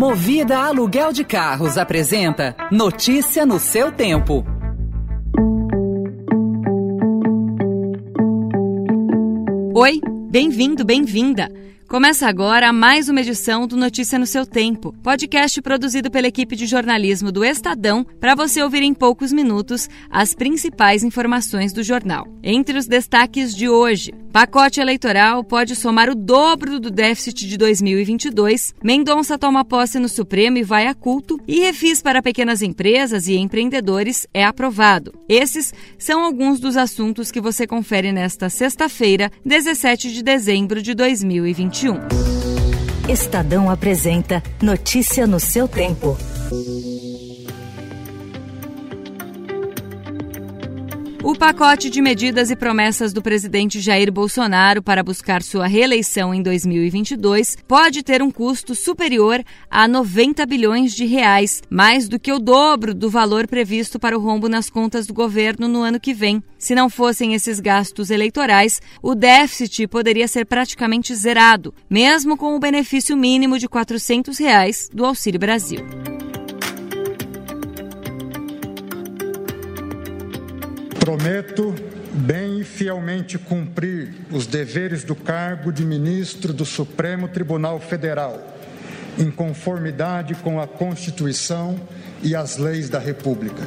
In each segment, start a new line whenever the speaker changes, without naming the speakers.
Movida Aluguel de Carros apresenta Notícia no seu tempo.
Oi, bem-vindo, bem-vinda. Começa agora mais uma edição do Notícia no seu Tempo, podcast produzido pela equipe de jornalismo do Estadão para você ouvir em poucos minutos as principais informações do jornal. Entre os destaques de hoje, pacote eleitoral pode somar o dobro do déficit de 2022, Mendonça toma posse no Supremo e vai a culto, e refis para pequenas empresas e empreendedores é aprovado. Esses são alguns dos assuntos que você confere nesta sexta-feira, 17 de dezembro de 2021. 2021.
Estadão apresenta Notícia no seu tempo.
O pacote de medidas e promessas do presidente Jair Bolsonaro para buscar sua reeleição em 2022 pode ter um custo superior a 90 bilhões de reais, mais do que o dobro do valor previsto para o rombo nas contas do governo no ano que vem. Se não fossem esses gastos eleitorais, o déficit poderia ser praticamente zerado, mesmo com o benefício mínimo de 400 reais do Auxílio Brasil.
Prometo bem e fielmente cumprir os deveres do cargo de ministro do Supremo Tribunal Federal, em conformidade com a Constituição e as leis da República.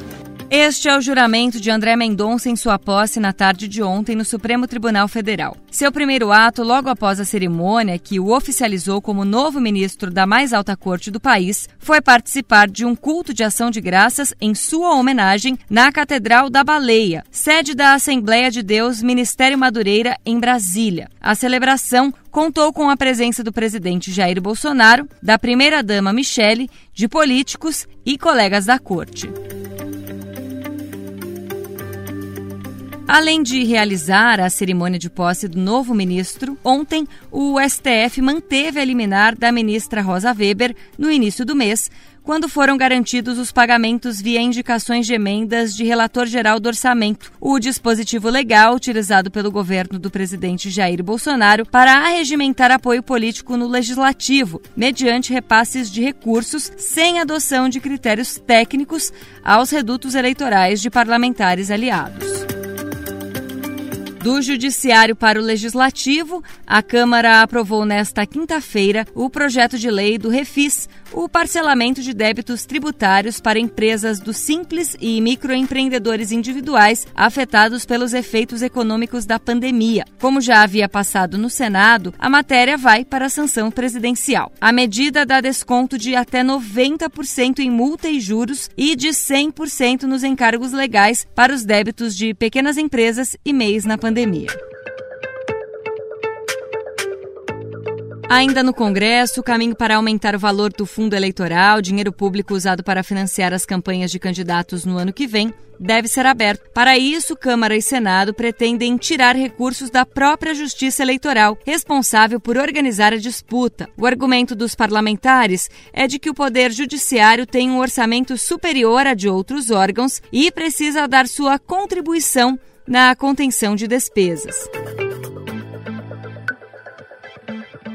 Este é o juramento de André Mendonça em sua posse na tarde de ontem no Supremo Tribunal Federal. Seu primeiro ato, logo após a cerimônia, que o oficializou como novo ministro da mais alta corte do país, foi participar de um culto de ação de graças em sua homenagem na Catedral da Baleia, sede da Assembleia de Deus Ministério Madureira, em Brasília. A celebração contou com a presença do presidente Jair Bolsonaro, da primeira-dama Michele, de políticos e colegas da corte. Além de realizar a cerimônia de posse do novo ministro, ontem o STF manteve a liminar da ministra Rosa Weber no início do mês, quando foram garantidos os pagamentos via indicações de emendas de relator geral do orçamento, o dispositivo legal utilizado pelo governo do presidente Jair Bolsonaro para arregimentar apoio político no legislativo, mediante repasses de recursos sem adoção de critérios técnicos aos redutos eleitorais de parlamentares aliados. Do Judiciário para o Legislativo, a Câmara aprovou nesta quinta-feira o projeto de lei do Refis, o parcelamento de débitos tributários para empresas do simples e microempreendedores individuais afetados pelos efeitos econômicos da pandemia. Como já havia passado no Senado, a matéria vai para a sanção presidencial. A medida dá desconto de até 90% em multa e juros e de 100% nos encargos legais para os débitos de pequenas empresas e MEIs na pandemia pandemia. Ainda no Congresso, o caminho para aumentar o valor do fundo eleitoral, dinheiro público usado para financiar as campanhas de candidatos no ano que vem, deve ser aberto. Para isso, Câmara e Senado pretendem tirar recursos da própria Justiça Eleitoral, responsável por organizar a disputa. O argumento dos parlamentares é de que o Poder Judiciário tem um orçamento superior a de outros órgãos e precisa dar sua contribuição na contenção de despesas.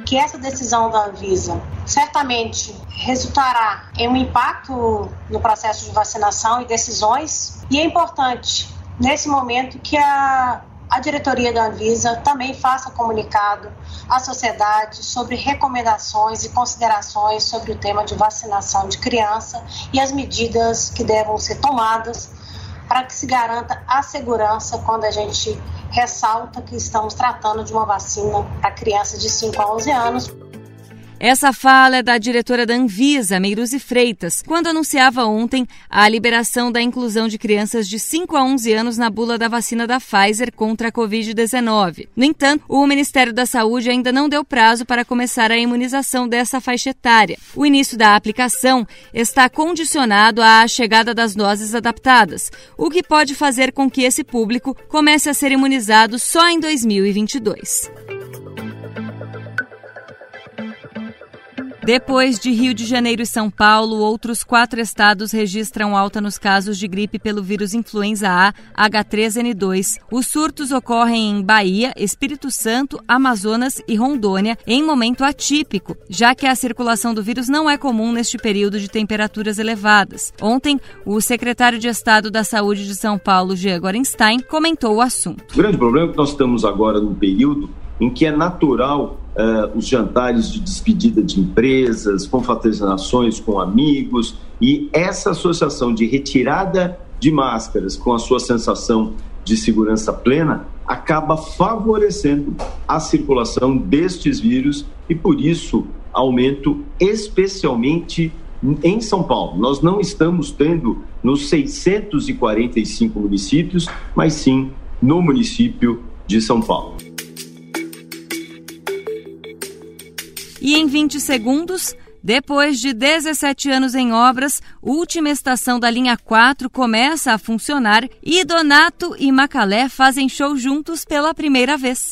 Que essa decisão da Anvisa certamente resultará em um impacto no processo de vacinação e decisões, e é importante nesse momento que a, a diretoria da Anvisa também faça comunicado à sociedade sobre recomendações e considerações sobre o tema de vacinação de criança e as medidas que devem ser tomadas para que se garanta a segurança quando a gente ressalta que estamos tratando de uma vacina para crianças de 5 a 11 anos.
Essa fala é da diretora da Anvisa, Meiruzi Freitas, quando anunciava ontem a liberação da inclusão de crianças de 5 a 11 anos na bula da vacina da Pfizer contra a Covid-19. No entanto, o Ministério da Saúde ainda não deu prazo para começar a imunização dessa faixa etária. O início da aplicação está condicionado à chegada das doses adaptadas, o que pode fazer com que esse público comece a ser imunizado só em 2022. Depois de Rio de Janeiro e São Paulo, outros quatro estados registram alta nos casos de gripe pelo vírus influenza A H3N2. Os surtos ocorrem em Bahia, Espírito Santo, Amazonas e Rondônia em momento atípico, já que a circulação do vírus não é comum neste período de temperaturas elevadas. Ontem, o secretário de Estado da Saúde de São Paulo, Jean Gorenstein, comentou o assunto.
O grande problema é que nós estamos agora num período em que é natural uh, os jantares de despedida de empresas, confraternizações com amigos, e essa associação de retirada de máscaras com a sua sensação de segurança plena acaba favorecendo a circulação destes vírus e, por isso, aumento especialmente em São Paulo. Nós não estamos tendo nos 645 municípios, mas sim no município de São Paulo.
E em 20 segundos, depois de 17 anos em obras, última estação da linha 4 começa a funcionar e Donato e Macalé fazem show juntos pela primeira vez.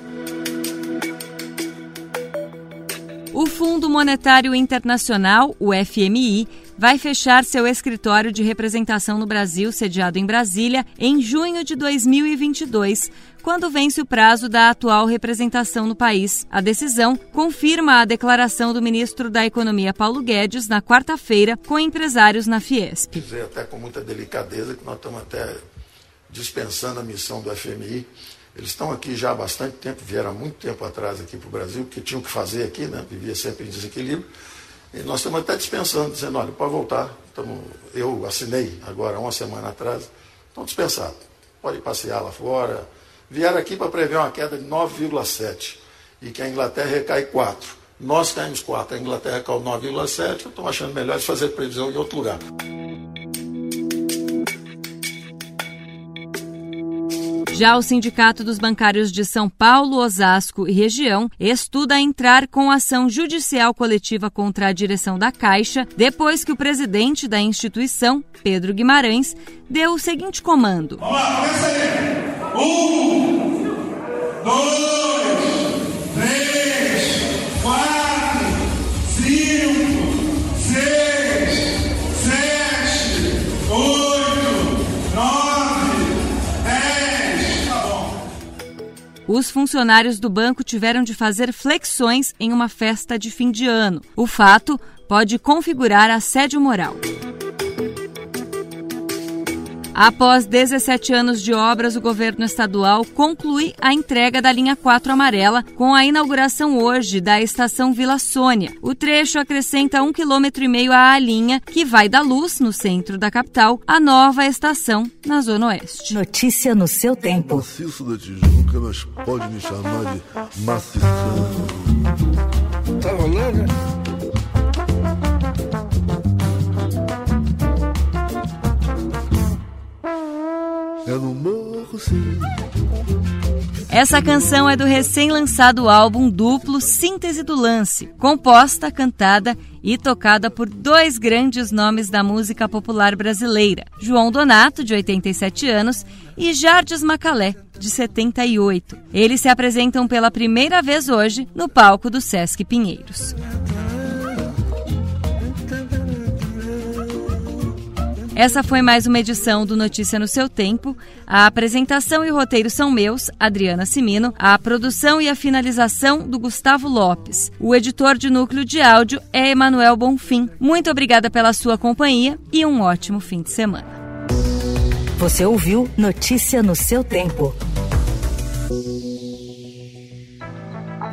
Fundo Monetário Internacional, o FMI, vai fechar seu escritório de representação no Brasil, sediado em Brasília, em junho de 2022, quando vence o prazo da atual representação no país. A decisão confirma a declaração do ministro da Economia Paulo Guedes na quarta-feira com empresários na Fiesp.
Dizer até com muita delicadeza que nós estamos até dispensando a missão do FMI eles estão aqui já há bastante tempo, vieram há muito tempo atrás aqui para o Brasil, porque tinham que fazer aqui, né? vivia sempre em desequilíbrio. E nós estamos até dispensando, dizendo, olha, pode voltar. Estamos, eu assinei agora, uma semana atrás, estão dispensados. Pode passear lá fora. Vieram aqui para prever uma queda de 9,7 e que a Inglaterra recai 4. Nós caímos 4, a Inglaterra caiu 9,7, eu estou achando melhor de fazer previsão em outro lugar.
Já o Sindicato dos Bancários de São Paulo, Osasco e região estuda entrar com ação judicial coletiva contra a direção da Caixa depois que o presidente da instituição, Pedro Guimarães, deu o seguinte comando.
Vamos lá, começa aí. Um, dois,
Os funcionários do banco tiveram de fazer flexões em uma festa de fim de ano. O fato pode configurar assédio moral. Após 17 anos de obras, o governo estadual conclui a entrega da linha 4 amarela com a inauguração hoje da estação Vila Sônia. O trecho acrescenta um quilômetro e meio à linha que vai da Luz, no centro da capital, à nova estação na Zona Oeste.
Notícia no seu tempo.
Maciço da Tijuca, mas pode me chamar de macição.
Essa canção é do recém-lançado álbum duplo Síntese do Lance, composta, cantada e tocada por dois grandes nomes da música popular brasileira: João Donato, de 87 anos, e Jardes Macalé, de 78. Eles se apresentam pela primeira vez hoje no palco do Sesc Pinheiros. Essa foi mais uma edição do Notícia no seu tempo. A apresentação e o roteiro são meus, Adriana Simino. A produção e a finalização do Gustavo Lopes. O editor de núcleo de áudio é Emanuel Bonfim. Muito obrigada pela sua companhia e um ótimo fim de semana.
Você ouviu Notícia no seu tempo.